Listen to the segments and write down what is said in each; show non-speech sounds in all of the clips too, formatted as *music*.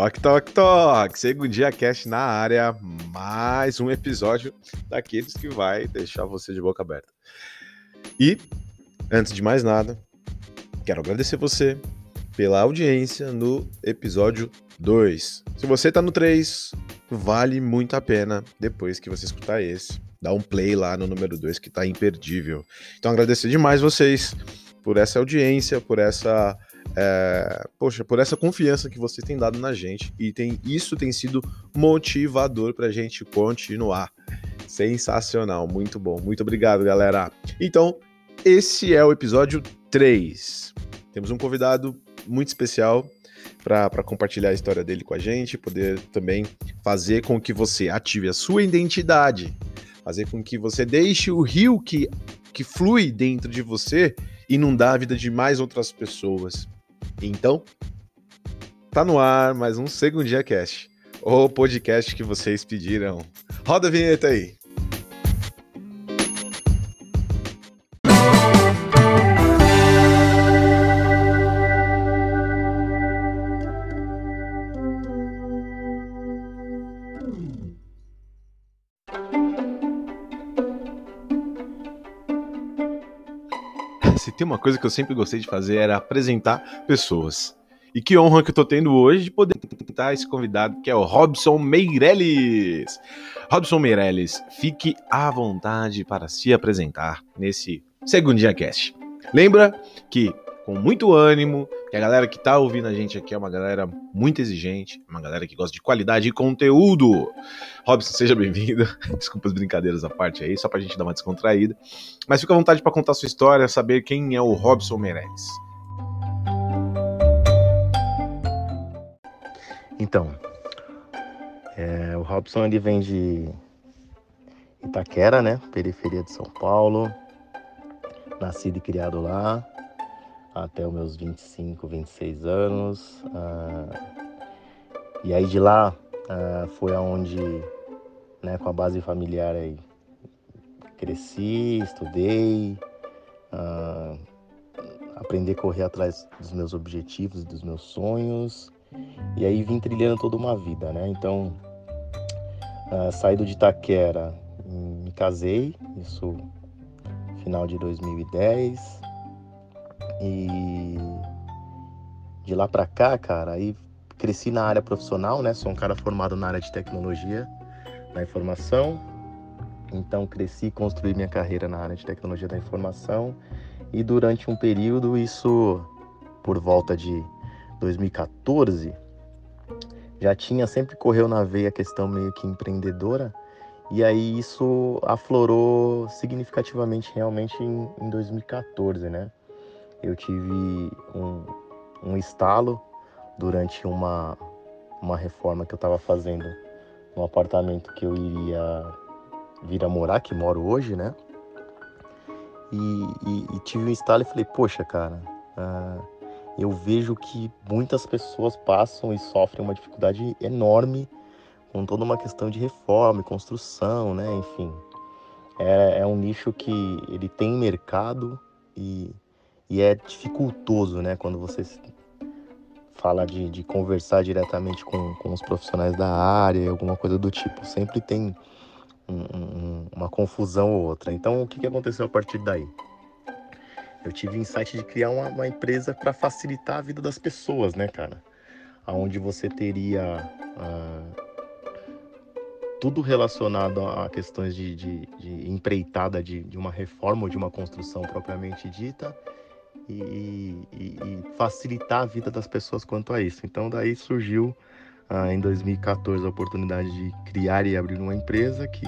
Toque, toque, toque. Segundo dia cast na área. Mais um episódio daqueles que vai deixar você de boca aberta. E, antes de mais nada, quero agradecer você pela audiência no episódio 2. Se você tá no 3, vale muito a pena depois que você escutar esse. Dá um play lá no número 2 que tá imperdível. Então agradecer demais vocês por essa audiência, por essa é, poxa, por essa confiança que vocês têm dado na gente e tem, isso tem sido motivador para a gente continuar. Sensacional, muito bom. Muito obrigado, galera. Então, esse é o episódio 3. Temos um convidado muito especial para compartilhar a história dele com a gente, poder também fazer com que você ative a sua identidade, fazer com que você deixe o rio que, que flui dentro de você inundar a vida de mais outras pessoas. Então, tá no ar mais um Segundinha Cast, o podcast que vocês pediram. Roda a vinheta aí. Tem uma coisa que eu sempre gostei de fazer era apresentar pessoas. E que honra que eu tô tendo hoje de poder apresentar esse convidado que é o Robson Meirelles. Robson Meirelles, fique à vontade para se apresentar nesse Segundinha Cast. Lembra que com muito ânimo, que a galera que tá ouvindo a gente aqui é uma galera muito exigente, uma galera que gosta de qualidade e conteúdo. Robson, seja bem-vindo. *laughs* Desculpa as brincadeiras à parte aí, só pra gente dar uma descontraída. Mas fica à vontade para contar sua história, saber quem é o Robson Meirelles. Então, é, o Robson ele vem de Itaquera, né? Periferia de São Paulo. Nascido e criado lá até os meus 25, 26 anos. Ah, e aí de lá ah, foi aonde, né, com a base familiar aí, cresci, estudei, ah, aprendi a correr atrás dos meus objetivos, dos meus sonhos. E aí vim trilhando toda uma vida, né? Então, uh, saído de Itaquera, me casei, isso final de 2010. E de lá pra cá, cara, aí cresci na área profissional, né? Sou um cara formado na área de tecnologia, da informação. Então cresci e construí minha carreira na área de tecnologia da informação. E durante um período, isso por volta de 2014, já tinha, sempre correu na veia a questão meio que empreendedora. E aí isso aflorou significativamente realmente em, em 2014, né? Eu tive um, um estalo durante uma, uma reforma que eu estava fazendo no apartamento que eu iria vir a morar, que moro hoje, né? E, e, e tive um estalo e falei, poxa, cara, uh, eu vejo que muitas pessoas passam e sofrem uma dificuldade enorme com toda uma questão de reforma e construção, né? Enfim, é, é um nicho que ele tem mercado e, e é dificultoso, né? Quando você fala de, de conversar diretamente com, com os profissionais da área, alguma coisa do tipo. Sempre tem um, um, uma confusão ou outra. Então, o que, que aconteceu a partir daí? eu tive o insight de criar uma, uma empresa para facilitar a vida das pessoas, né, cara? Onde você teria uh, tudo relacionado a questões de, de, de empreitada de, de, uma reforma ou de uma construção propriamente dita e, e, e, facilitar a vida das pessoas quanto a isso. Então, daí surgiu uh, em 2014 a oportunidade de criar e abrir uma empresa que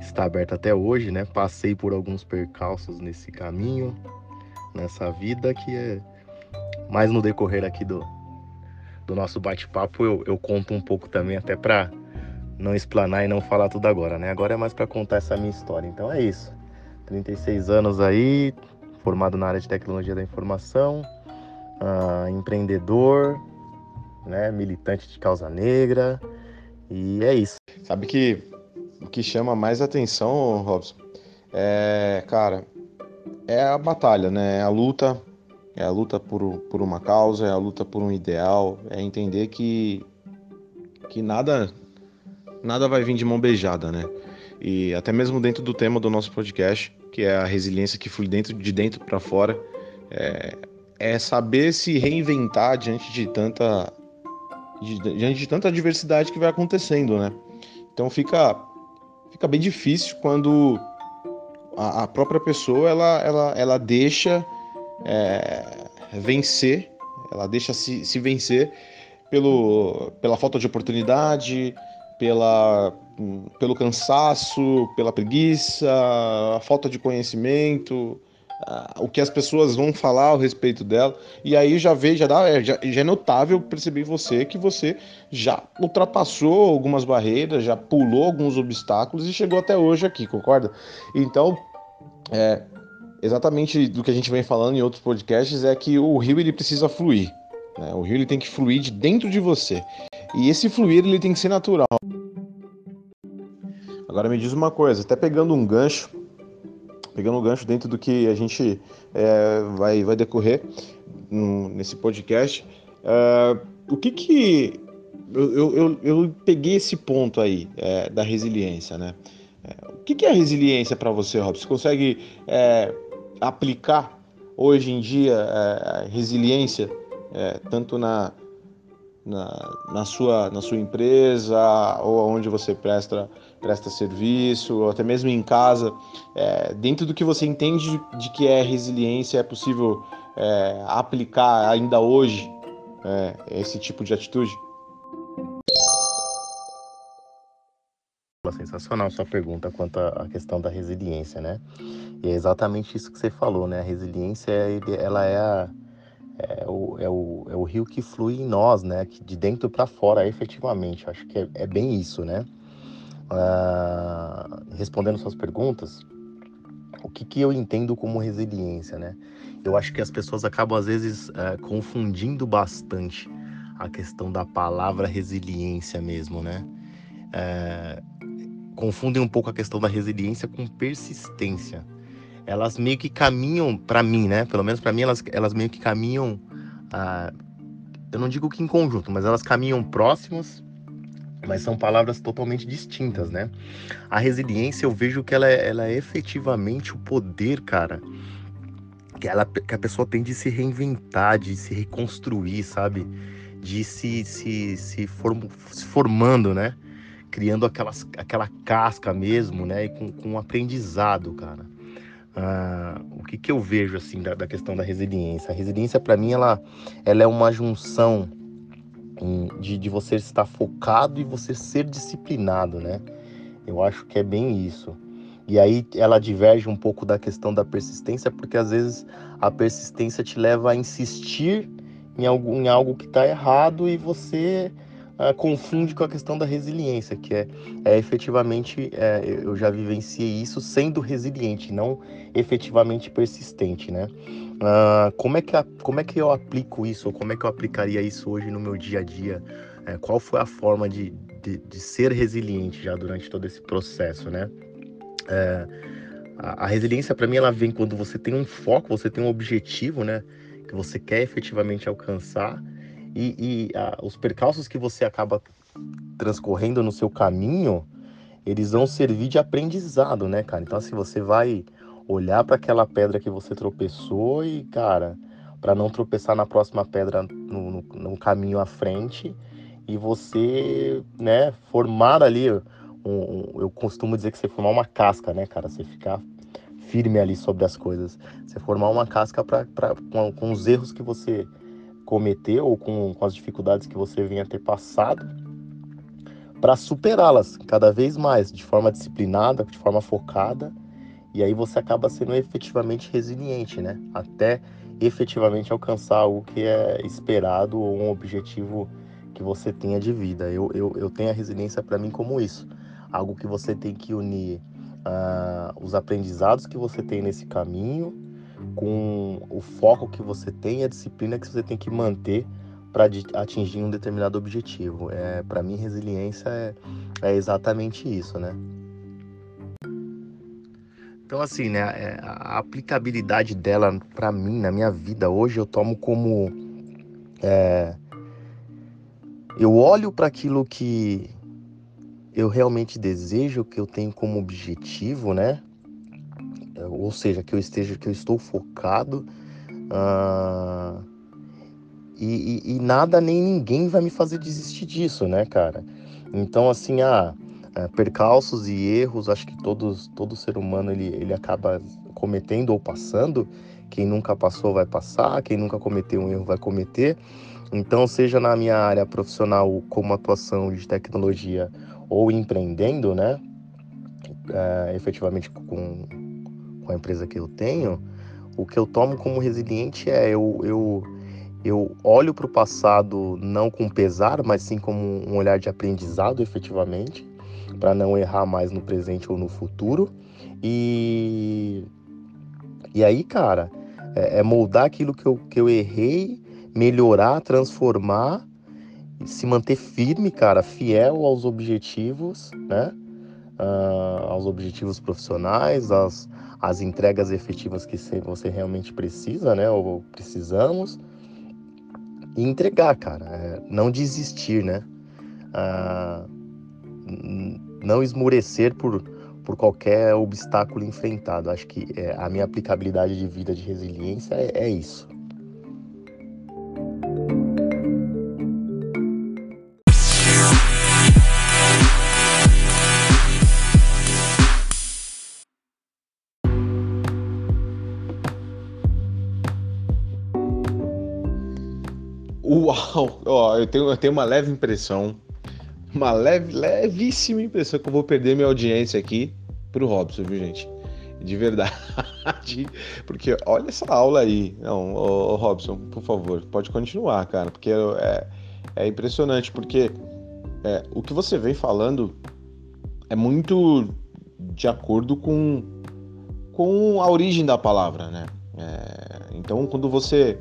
está aberta até hoje, né? Passei por alguns percalços nesse caminho, nessa vida que é mais no decorrer aqui do, do nosso bate-papo eu, eu conto um pouco também até para não explanar e não falar tudo agora, né? Agora é mais para contar essa minha história. Então é isso. 36 anos aí, formado na área de tecnologia da informação, uh, empreendedor, né? Militante de causa negra. E é isso. Sabe que o que chama mais atenção, Robson, é, cara, é a batalha, né? É a luta é a luta por, por uma causa, é a luta por um ideal, é entender que, que nada, nada vai vir de mão beijada, né? E até mesmo dentro do tema do nosso podcast, que é a resiliência que flui dentro, de dentro para fora, é, é saber se reinventar diante de tanta diante de tanta diversidade que vai acontecendo, né? Então fica fica bem difícil quando a, a própria pessoa ela ela, ela deixa é, vencer, ela deixa se, se vencer pelo, pela falta de oportunidade, pela, pelo cansaço, pela preguiça, a falta de conhecimento, o que as pessoas vão falar a respeito dela. E aí já vê, já, dá, é, já, já é notável perceber você que você já ultrapassou algumas barreiras, já pulou alguns obstáculos e chegou até hoje aqui, concorda? Então, é, exatamente do que a gente vem falando em outros podcasts é que o rio ele precisa fluir. Né? O rio ele tem que fluir de dentro de você. E esse fluir ele tem que ser natural. Agora me diz uma coisa, até pegando um gancho, pegando um gancho dentro do que a gente é, vai, vai decorrer nesse podcast, é, o que que eu, eu, eu, peguei esse ponto aí é, da resiliência, né? É, o que, que é resiliência para você, Rob? Você consegue é, aplicar hoje em dia é, resiliência é, tanto na, na, na, sua, na sua empresa ou onde você presta, presta serviço, ou até mesmo em casa, é, dentro do que você entende de que é resiliência, é possível é, aplicar ainda hoje é, esse tipo de atitude? Sensacional sua pergunta quanto à questão da resiliência, né? E é exatamente isso que você falou, né? A resiliência, ela é, a, é, o, é, o, é o rio que flui em nós, né? De dentro para fora, efetivamente. Acho que é, é bem isso, né? Ah, respondendo suas perguntas, o que, que eu entendo como resiliência, né? Eu acho que as pessoas acabam, às vezes, é, confundindo bastante a questão da palavra resiliência mesmo, né? É, confundem um pouco a questão da resiliência com persistência elas meio que caminham para mim, né? Pelo menos para mim elas, elas meio que caminham, ah, eu não digo que em conjunto, mas elas caminham próximas, mas são palavras totalmente distintas, né? A resiliência eu vejo que ela é, ela é efetivamente o poder, cara, que, ela, que a pessoa tem de se reinventar, de se reconstruir, sabe? De se, se, se, form, se formando, né? Criando aquelas, aquela casca mesmo, né? E com, com um aprendizado, cara. Ah, o que, que eu vejo assim da, da questão da resiliência? A resiliência para mim ela, ela é uma junção de, de você estar focado e você ser disciplinado, né? Eu acho que é bem isso. E aí ela diverge um pouco da questão da persistência, porque às vezes a persistência te leva a insistir em algo, em algo que está errado e você uh, confunde com a questão da resiliência, que é, é efetivamente, é, eu já vivenciei isso sendo resiliente, não efetivamente persistente, né? Uh, como, é que como é que eu aplico isso, ou como é que eu aplicaria isso hoje no meu dia a dia? É, qual foi a forma de, de, de, ser resiliente já durante todo esse processo, né? É, a, a resiliência, para mim, ela vem quando você tem um foco, você tem um objetivo, né? Que você quer efetivamente alcançar e, e os percalços que você acaba transcorrendo no seu caminho, eles vão servir de aprendizado, né, cara? Então, assim, você vai olhar para aquela pedra que você tropeçou e, cara, para não tropeçar na próxima pedra no, no, no, caminho à frente e você, né, formar ali, um, um, eu costumo dizer que você formar uma casca, né, cara? Você ficar firme ali sobre as coisas. Você formar uma casca pra, pra, com, com os erros que você cometeu ou com, com as dificuldades que você venha ter passado, para superá-las cada vez mais, de forma disciplinada, de forma focada, e aí você acaba sendo efetivamente resiliente, né? Até efetivamente alcançar algo que é esperado ou um objetivo que você tenha de vida. Eu, eu, eu tenho a resiliência para mim como isso, algo que você tem que unir uh, os aprendizados que você tem nesse caminho com o foco que você tem e a disciplina que você tem que manter para atingir um determinado objetivo. É, para mim, resiliência é, é exatamente isso, né? Então, assim, né, é, a aplicabilidade dela para mim, na minha vida hoje, eu tomo como. É, eu olho para aquilo que eu realmente desejo, que eu tenho como objetivo, né? Ou seja, que eu esteja, que eu estou focado. Uh, e, e, e, nada nem ninguém vai me fazer desistir disso, né, cara? Então, assim, ah, é, percalços e erros, acho que todos, todo ser humano ele, ele acaba cometendo ou passando. Quem nunca passou vai passar, quem nunca cometeu um erro vai cometer. Então, seja na minha área profissional como atuação de tecnologia ou empreendendo, né, é, efetivamente com, com a empresa que eu tenho, o que eu tomo como resiliente é eu, eu, eu olho para o passado não com pesar, mas sim como um olhar de aprendizado efetivamente para não errar mais no presente ou no futuro. E, e aí, cara, é, é moldar aquilo que eu, que eu errei, melhorar, transformar, se manter firme, cara, fiel aos objetivos, né? Uh, aos objetivos profissionais, às, às entregas efetivas que você realmente precisa, né? Ou precisamos. E entregar, cara. É, não desistir, né? Uh, não esmurecer por, por qualquer obstáculo enfrentado. Acho que é, a minha aplicabilidade de vida de resiliência é, é isso. Uau! Ó, eu tenho, eu tenho uma leve impressão uma leve, levíssima impressão que eu vou perder minha audiência aqui pro Robson, viu, gente? De verdade. *laughs* Porque olha essa aula aí. Não, ô, ô Robson, por favor, pode continuar, cara. Porque é, é impressionante, porque é, o que você vem falando é muito de acordo com, com a origem da palavra, né? É, então, quando você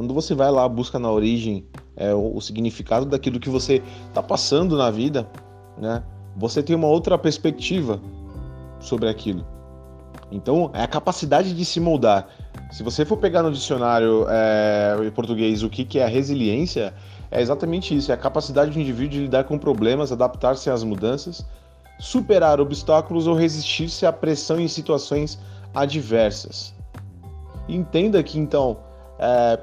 quando você vai lá busca na origem é, o, o significado daquilo que você está passando na vida, né? Você tem uma outra perspectiva sobre aquilo. Então, é a capacidade de se moldar. Se você for pegar no dicionário é, em português o que, que é resiliência, é exatamente isso: é a capacidade do indivíduo de lidar com problemas, adaptar-se às mudanças, superar obstáculos ou resistir-se à pressão em situações adversas. Entenda que, então, é,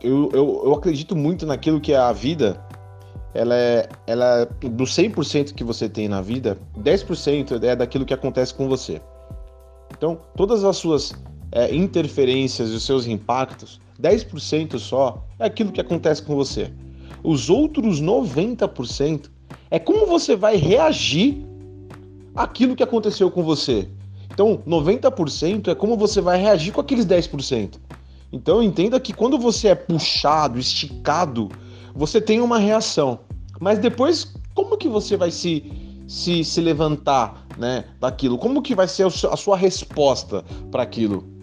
eu, eu, eu acredito muito naquilo que é a vida. Ela é, ela é, do 100% que você tem na vida, 10% é daquilo que acontece com você. Então, todas as suas é, interferências e os seus impactos, 10% só é aquilo que acontece com você. Os outros 90% é como você vai reagir àquilo que aconteceu com você. Então, 90% é como você vai reagir com aqueles 10%. Então entenda que quando você é puxado, esticado, você tem uma reação. Mas depois, como que você vai se, se, se levantar né, daquilo? Como que vai ser a sua resposta para aquilo?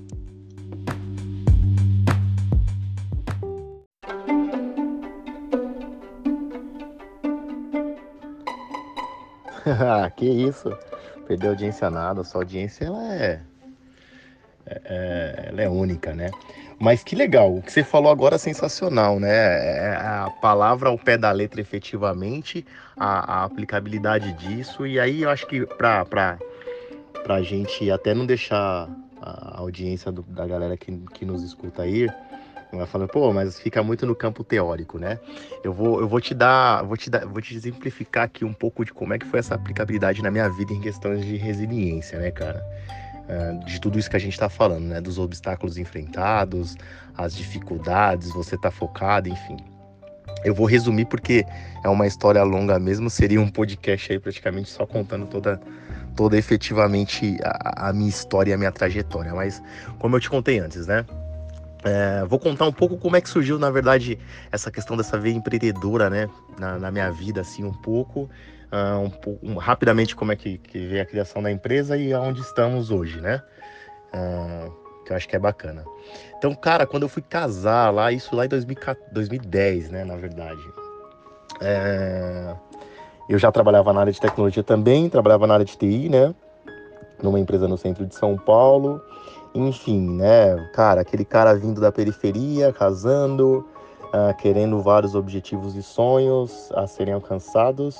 *laughs* que isso? Perdeu audiência nada, sua audiência ela é, é, é, ela é única, né? Mas que legal, o que você falou agora é sensacional, né? É, é a palavra ao pé da letra, efetivamente, a, a aplicabilidade disso. E aí eu acho que para a gente até não deixar a audiência do, da galera que, que nos escuta aí, vai falando, pô, mas fica muito no campo teórico, né? Eu vou, eu vou te dar, vou te dar, vou te exemplificar aqui um pouco de como é que foi essa aplicabilidade na minha vida em questões de resiliência, né, cara? É, de tudo isso que a gente está falando, né? Dos obstáculos enfrentados, as dificuldades, você tá focado, enfim. Eu vou resumir porque é uma história longa mesmo, seria um podcast aí praticamente só contando toda, toda efetivamente a, a minha história e a minha trajetória. Mas como eu te contei antes, né? É, vou contar um pouco como é que surgiu, na verdade, essa questão dessa veia empreendedora, né? Na, na minha vida, assim, um pouco uh, um, um, rapidamente como é que, que veio a criação da empresa e aonde estamos hoje, né? Uh, que eu acho que é bacana. Então, cara, quando eu fui casar lá, isso lá em 2010, né, na verdade. É... Eu já trabalhava na área de tecnologia também, trabalhava na área de TI, né? numa empresa no centro de São Paulo. Enfim, né, cara, aquele cara vindo da periferia, casando, uh, querendo vários objetivos e sonhos a serem alcançados,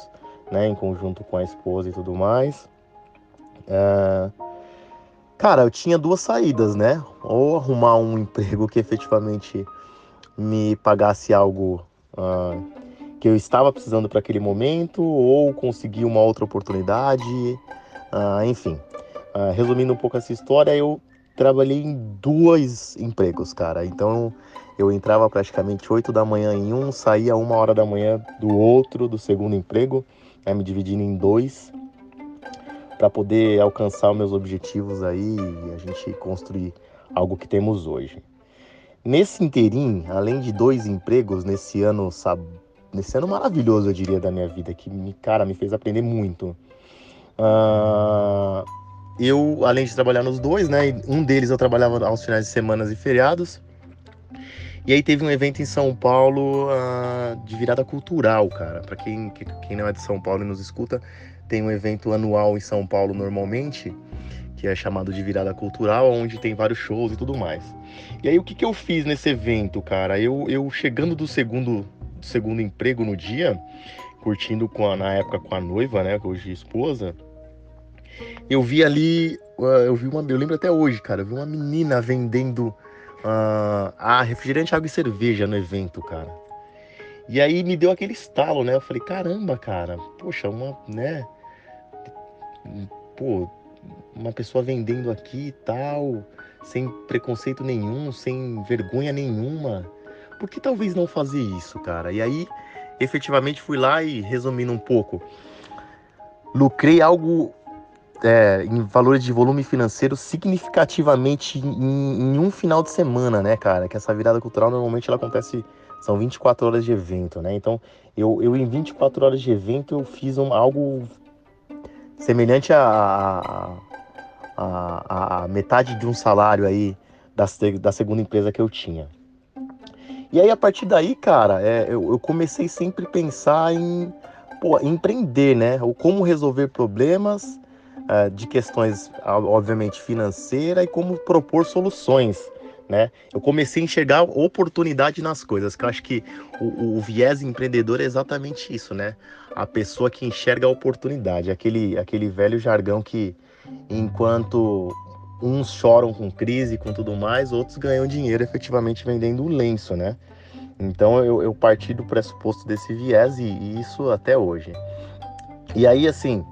né, em conjunto com a esposa e tudo mais. Uh, cara, eu tinha duas saídas, né? Ou arrumar um emprego que efetivamente me pagasse algo uh, que eu estava precisando para aquele momento, ou conseguir uma outra oportunidade, uh, enfim. Uh, resumindo um pouco essa história, eu trabalhei em dois empregos, cara. Então eu entrava praticamente 8 da manhã em um, saía uma hora da manhã do outro, do segundo emprego, né, me dividindo em dois, para poder alcançar os meus objetivos aí e a gente construir algo que temos hoje. Nesse interim, além de dois empregos nesse ano, nesse ano maravilhoso, eu diria, da minha vida, que, cara, me fez aprender muito. Uh, eu, além de trabalhar nos dois, né, um deles eu trabalhava aos finais de semanas e feriados. E aí teve um evento em São Paulo uh, de virada cultural, cara. Para quem, quem não é de São Paulo e nos escuta, tem um evento anual em São Paulo normalmente que é chamado de virada cultural, onde tem vários shows e tudo mais. E aí o que, que eu fiz nesse evento, cara? Eu, eu chegando do segundo, do segundo emprego no dia, curtindo com a, na época com a noiva, né, hoje esposa, eu vi ali, uh, eu vi uma, eu lembro até hoje, cara, eu vi uma menina vendendo uh, ah, refrigerante, água e cerveja no evento, cara. E aí me deu aquele estalo, né? Eu falei, caramba, cara, poxa, uma, né? Pô, uma pessoa vendendo aqui e tal, sem preconceito nenhum, sem vergonha nenhuma. Por que talvez não fazer isso, cara? E aí, efetivamente, fui lá e, resumindo um pouco, lucrei algo é, em valores de volume financeiro significativamente em, em, um final de semana, né, cara? Que essa virada cultural normalmente ela acontece, são 24 horas de evento, né? Então, eu, eu em 24 horas de evento eu fiz um, algo semelhante a, a, a, a, metade de um salário aí da, da segunda empresa que eu tinha. E aí, a partir daí, cara, é, eu, eu, comecei sempre a pensar em pô, empreender, né? Ou como resolver problemas é, de questões, obviamente, financeira e como propor soluções né? Eu comecei a enxergar oportunidade nas coisas, que eu acho que o, o, viés empreendedor é exatamente isso, né? A pessoa que enxerga a oportunidade, aquele, aquele velho jargão que enquanto uns choram com crise, com tudo mais, outros ganham dinheiro efetivamente vendendo lenço, né? Então eu, eu parti do pressuposto desse viés e, e isso até hoje. E aí, assim,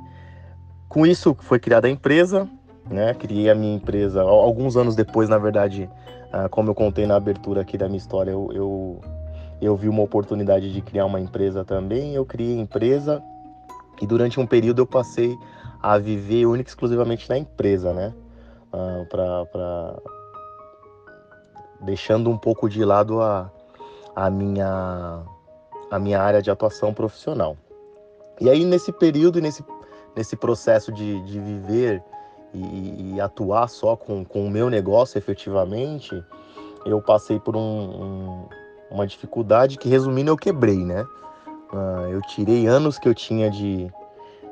com isso foi criada a empresa, né? Criei a minha empresa alguns anos depois, na verdade, ah, como eu contei na abertura aqui da minha história, eu, eu, eu vi uma oportunidade de criar uma empresa também. Eu criei a empresa e durante um período eu passei a viver única e exclusivamente na empresa, né? Uh, pra, pra... Deixando um pouco de lado a, a, minha, a minha área de atuação profissional. E aí, nesse período e nesse, nesse processo de, de viver e, e, atuar só com, com o meu negócio efetivamente, eu passei por um, um, uma dificuldade que, resumindo, eu quebrei, né? Uh, eu tirei anos que eu tinha de,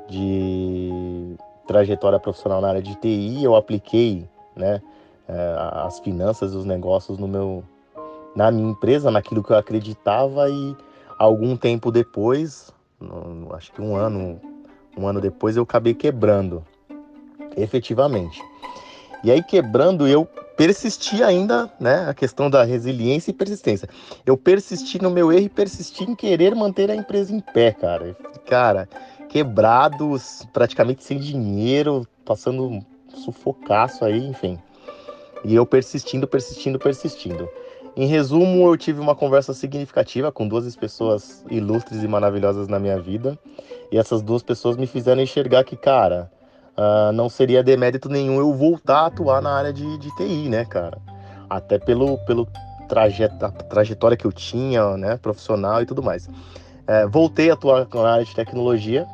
de trajetória profissional na área de TI, eu apliquei, né, uh, as finanças os negócios no meu, na minha empresa, naquilo que eu acreditava e algum tempo depois, no, acho que um ano, um ano depois, eu acabei quebrando efetivamente. E aí quebrando, eu persisti ainda, né, a questão da resiliência e persistência. Eu persisti no meu erro e persisti em querer manter a empresa em pé, cara. Cara, quebrados, praticamente sem dinheiro, passando um sufocaço aí, enfim. E eu persistindo, persistindo, persistindo. Em resumo, eu tive uma conversa significativa com duas pessoas ilustres e maravilhosas na minha vida. E essas duas pessoas me fizeram enxergar que, cara, uh, não seria demérito nenhum eu voltar a atuar na área de, de TI, né, cara? Até pelo, pelo trajet, trajetória que eu tinha, né, profissional e tudo mais. É, voltei a atuar na área de tecnologia,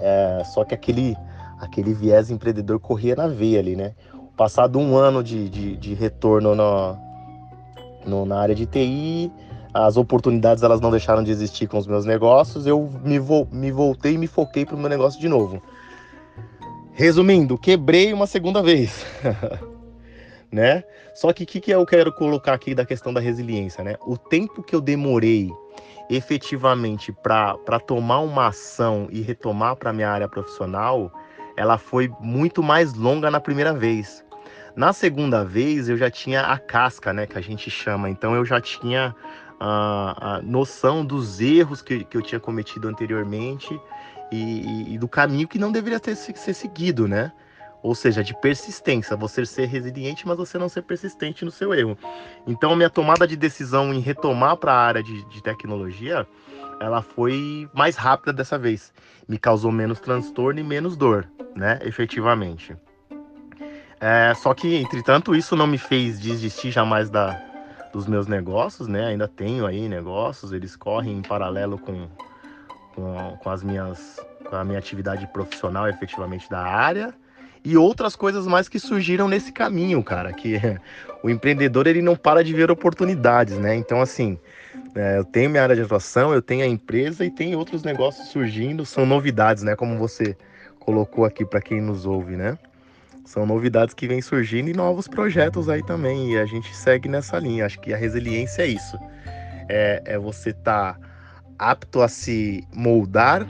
é, só que aquele, aquele viés empreendedor corria na veia ali, né? Passado um ano de, de, de retorno no, no, na área de TI, as oportunidades elas não deixaram de existir com os meus negócios, eu me, vo, me voltei e me foquei para o meu negócio de novo Resumindo, quebrei uma segunda vez. *laughs* né? Só que o que, que eu quero colocar aqui da questão da resiliência, né? O tempo que eu demorei efetivamente para tomar uma ação e retomar para minha área profissional, ela foi muito mais longa na primeira vez. Na segunda vez eu já tinha a casca, né, que a gente chama. Então eu já tinha a, a noção dos erros que, que eu tinha cometido anteriormente e, e, e do caminho que não deveria ter ser seguido, né? Ou seja, de persistência, você ser resiliente, mas você não ser persistente no seu erro. Então, minha tomada de decisão em retomar para a área de, de tecnologia, ela foi mais rápida dessa vez. Me causou menos transtorno e menos dor, né? Efetivamente. É, só que, entretanto, isso não me fez desistir jamais da, dos meus negócios, né? Ainda tenho aí negócios, eles correm em paralelo com, com, com as minhas, com a minha atividade profissional, efetivamente da área e outras coisas mais que surgiram nesse caminho, cara. Que *laughs* o empreendedor ele não para de ver oportunidades, né? Então, assim, é, eu tenho minha área de atuação, eu tenho a empresa e tem outros negócios surgindo, são novidades, né? Como você colocou aqui para quem nos ouve, né? São novidades que vêm surgindo e novos projetos aí também. E a gente segue nessa linha. Acho que a resiliência é isso. É, é você estar tá apto a se moldar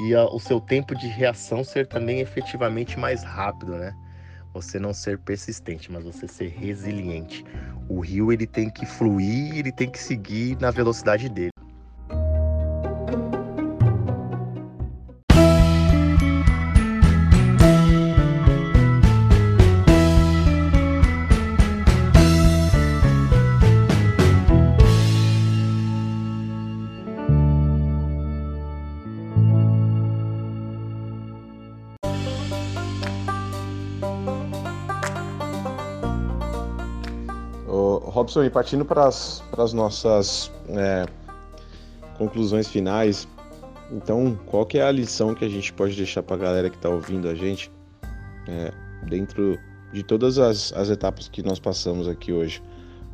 e a, o seu tempo de reação ser também efetivamente mais rápido, né? Você não ser persistente, mas você ser resiliente. O rio ele tem que fluir, ele tem que seguir na velocidade dele. E partindo para as nossas é, conclusões finais, então, qual que é a lição que a gente pode deixar para a galera que está ouvindo a gente é, dentro de todas as, as etapas que nós passamos aqui hoje,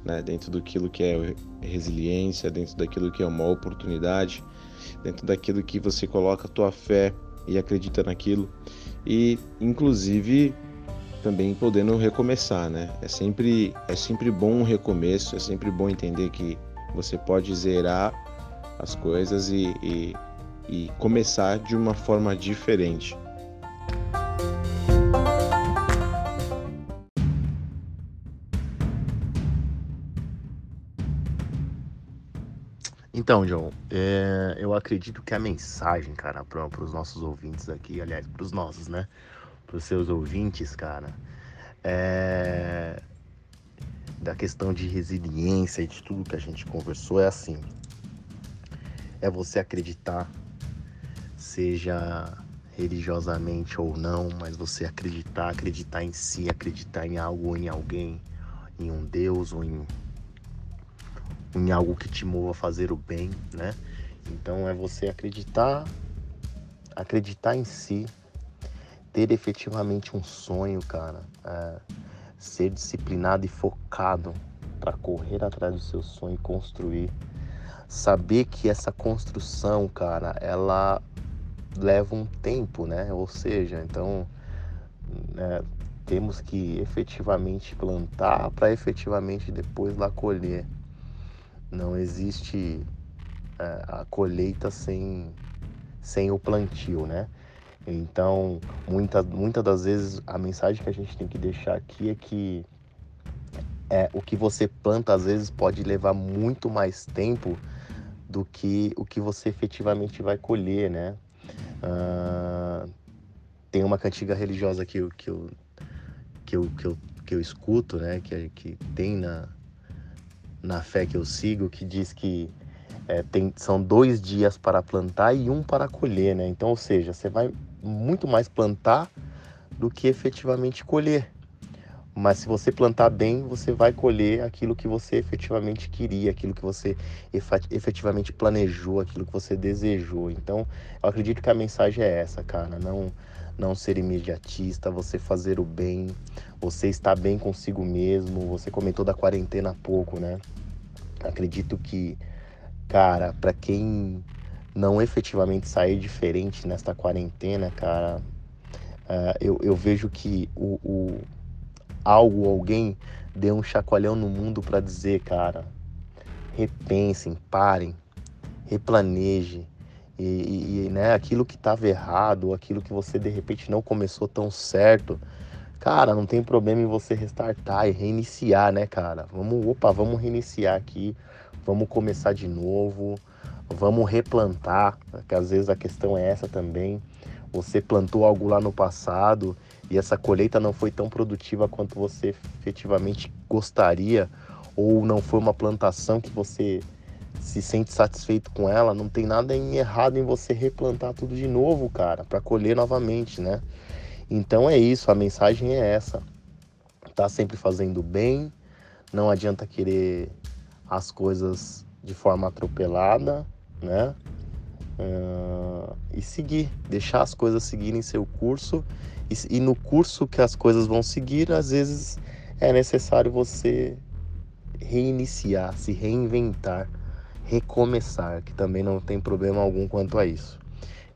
né? dentro daquilo que é resiliência, dentro daquilo que é uma oportunidade, dentro daquilo que você coloca a tua fé e acredita naquilo e, inclusive, também podendo recomeçar, né? É sempre, é sempre bom um recomeço, é sempre bom entender que você pode zerar as coisas e, e, e começar de uma forma diferente. Então, John, é, eu acredito que a mensagem, cara, para os nossos ouvintes aqui, aliás, para os nossos, né? Para os seus ouvintes, cara, é... da questão de resiliência e de tudo que a gente conversou é assim: é você acreditar, seja religiosamente ou não, mas você acreditar, acreditar em si, acreditar em algo ou em alguém, em um Deus ou em, em algo que te mova a fazer o bem, né? Então é você acreditar, acreditar em si, ter efetivamente um sonho, cara, é, ser disciplinado e focado para correr atrás do seu sonho e construir, saber que essa construção, cara, ela leva um tempo, né? Ou seja, então né, temos que efetivamente plantar para efetivamente depois lá colher. Não existe é, a colheita sem, sem o plantio, né? Então, muitas muita das vezes a mensagem que a gente tem que deixar aqui é que é, o que você planta às vezes pode levar muito mais tempo do que o que você efetivamente vai colher, né? Uh, tem uma cantiga religiosa que eu, que eu, que eu, que eu, que eu escuto, né? Que, que tem na, na fé que eu sigo, que diz que é, tem, são dois dias para plantar e um para colher, né? Então, ou seja, você vai muito mais plantar do que efetivamente colher. Mas se você plantar bem, você vai colher aquilo que você efetivamente queria, aquilo que você efetivamente planejou, aquilo que você desejou. Então, eu acredito que a mensagem é essa, cara. Não, não ser imediatista, você fazer o bem, você estar bem consigo mesmo. Você comentou da quarentena há pouco, né? Acredito que, cara, para quem não efetivamente sair diferente nesta quarentena, cara, Uh, eu, eu, vejo que o, o algo, alguém deu um chacoalhão no mundo para dizer, cara, repensem, parem, replaneje. E, e, né, aquilo que estava errado, aquilo que você de repente não começou tão certo, cara, não tem problema em você restartar e reiniciar, né, cara? Vamos, opa, vamos reiniciar aqui, vamos começar de novo, vamos replantar, que às vezes a questão é essa também. Você plantou algo lá no passado e essa colheita não foi tão produtiva quanto você efetivamente gostaria, ou não foi uma plantação que você se sente satisfeito com ela, não tem nada errado em você replantar tudo de novo, cara, para colher novamente, né? Então é isso, a mensagem é essa. Tá sempre fazendo bem, não adianta querer as coisas de forma atropelada, né? Uh, e seguir, deixar as coisas seguirem seu curso e, e no curso que as coisas vão seguir, às vezes é necessário você reiniciar, se reinventar, recomeçar, que também não tem problema algum quanto a isso.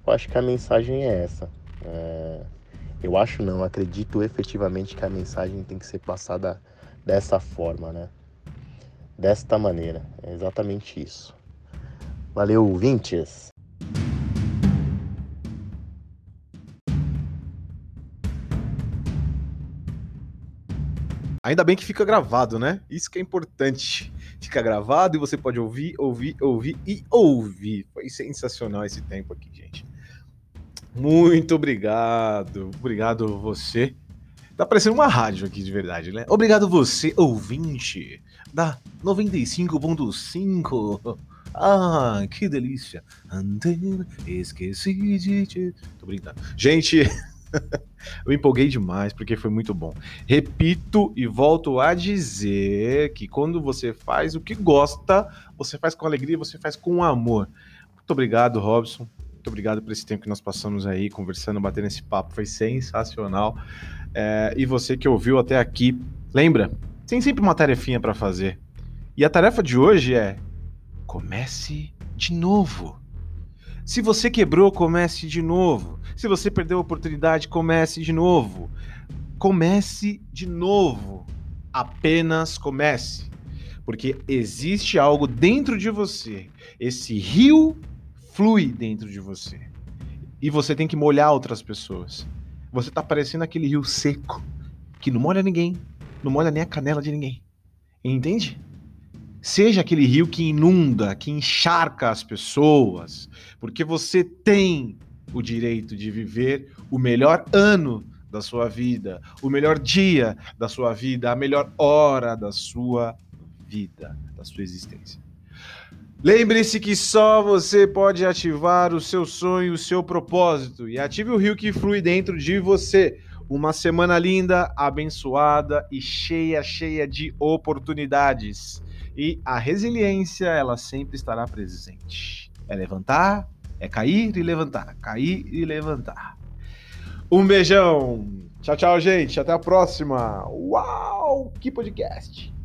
Eu acho que a mensagem é essa. É... Eu acho não, acredito efetivamente que a mensagem tem que ser passada dessa forma, né? Desta maneira. É exatamente isso. Valeu, ouvintes! Ainda bem que fica gravado, né? Isso que é importante. Fica gravado e você pode ouvir, ouvir, ouvir e ouvir. Foi sensacional esse tempo aqui, gente. Muito obrigado. Obrigado você. Tá parecendo uma rádio aqui de verdade, né? Obrigado você, ouvinte da 95.5. Ah, que delícia. Antena, esqueci de te. Tô brincando. Gente. *laughs* eu empolguei demais porque foi muito bom. Repito e volto a dizer que quando você faz o que gosta, você faz com alegria, você faz com amor. Muito obrigado, Robson. Muito obrigado por esse tempo que nós passamos aí conversando, batendo esse papo. Foi sensacional. É, e você que ouviu até aqui, lembra? Tem sempre uma tarefinha para fazer. E a tarefa de hoje é comece de novo. Se você quebrou, comece de novo. Se você perdeu a oportunidade, comece de novo. Comece de novo. Apenas comece. Porque existe algo dentro de você. Esse rio flui dentro de você. E você tem que molhar outras pessoas. Você tá parecendo aquele rio seco que não molha ninguém, não molha nem a canela de ninguém. Entende? Seja aquele rio que inunda, que encharca as pessoas, porque você tem o direito de viver o melhor ano da sua vida, o melhor dia da sua vida, a melhor hora da sua vida, da sua existência. Lembre-se que só você pode ativar o seu sonho, o seu propósito e ative o rio que flui dentro de você. Uma semana linda, abençoada e cheia, cheia de oportunidades. E a resiliência, ela sempre estará presente. É levantar, é cair e levantar, cair e levantar. Um beijão. Tchau, tchau, gente. Até a próxima. Uau, que podcast.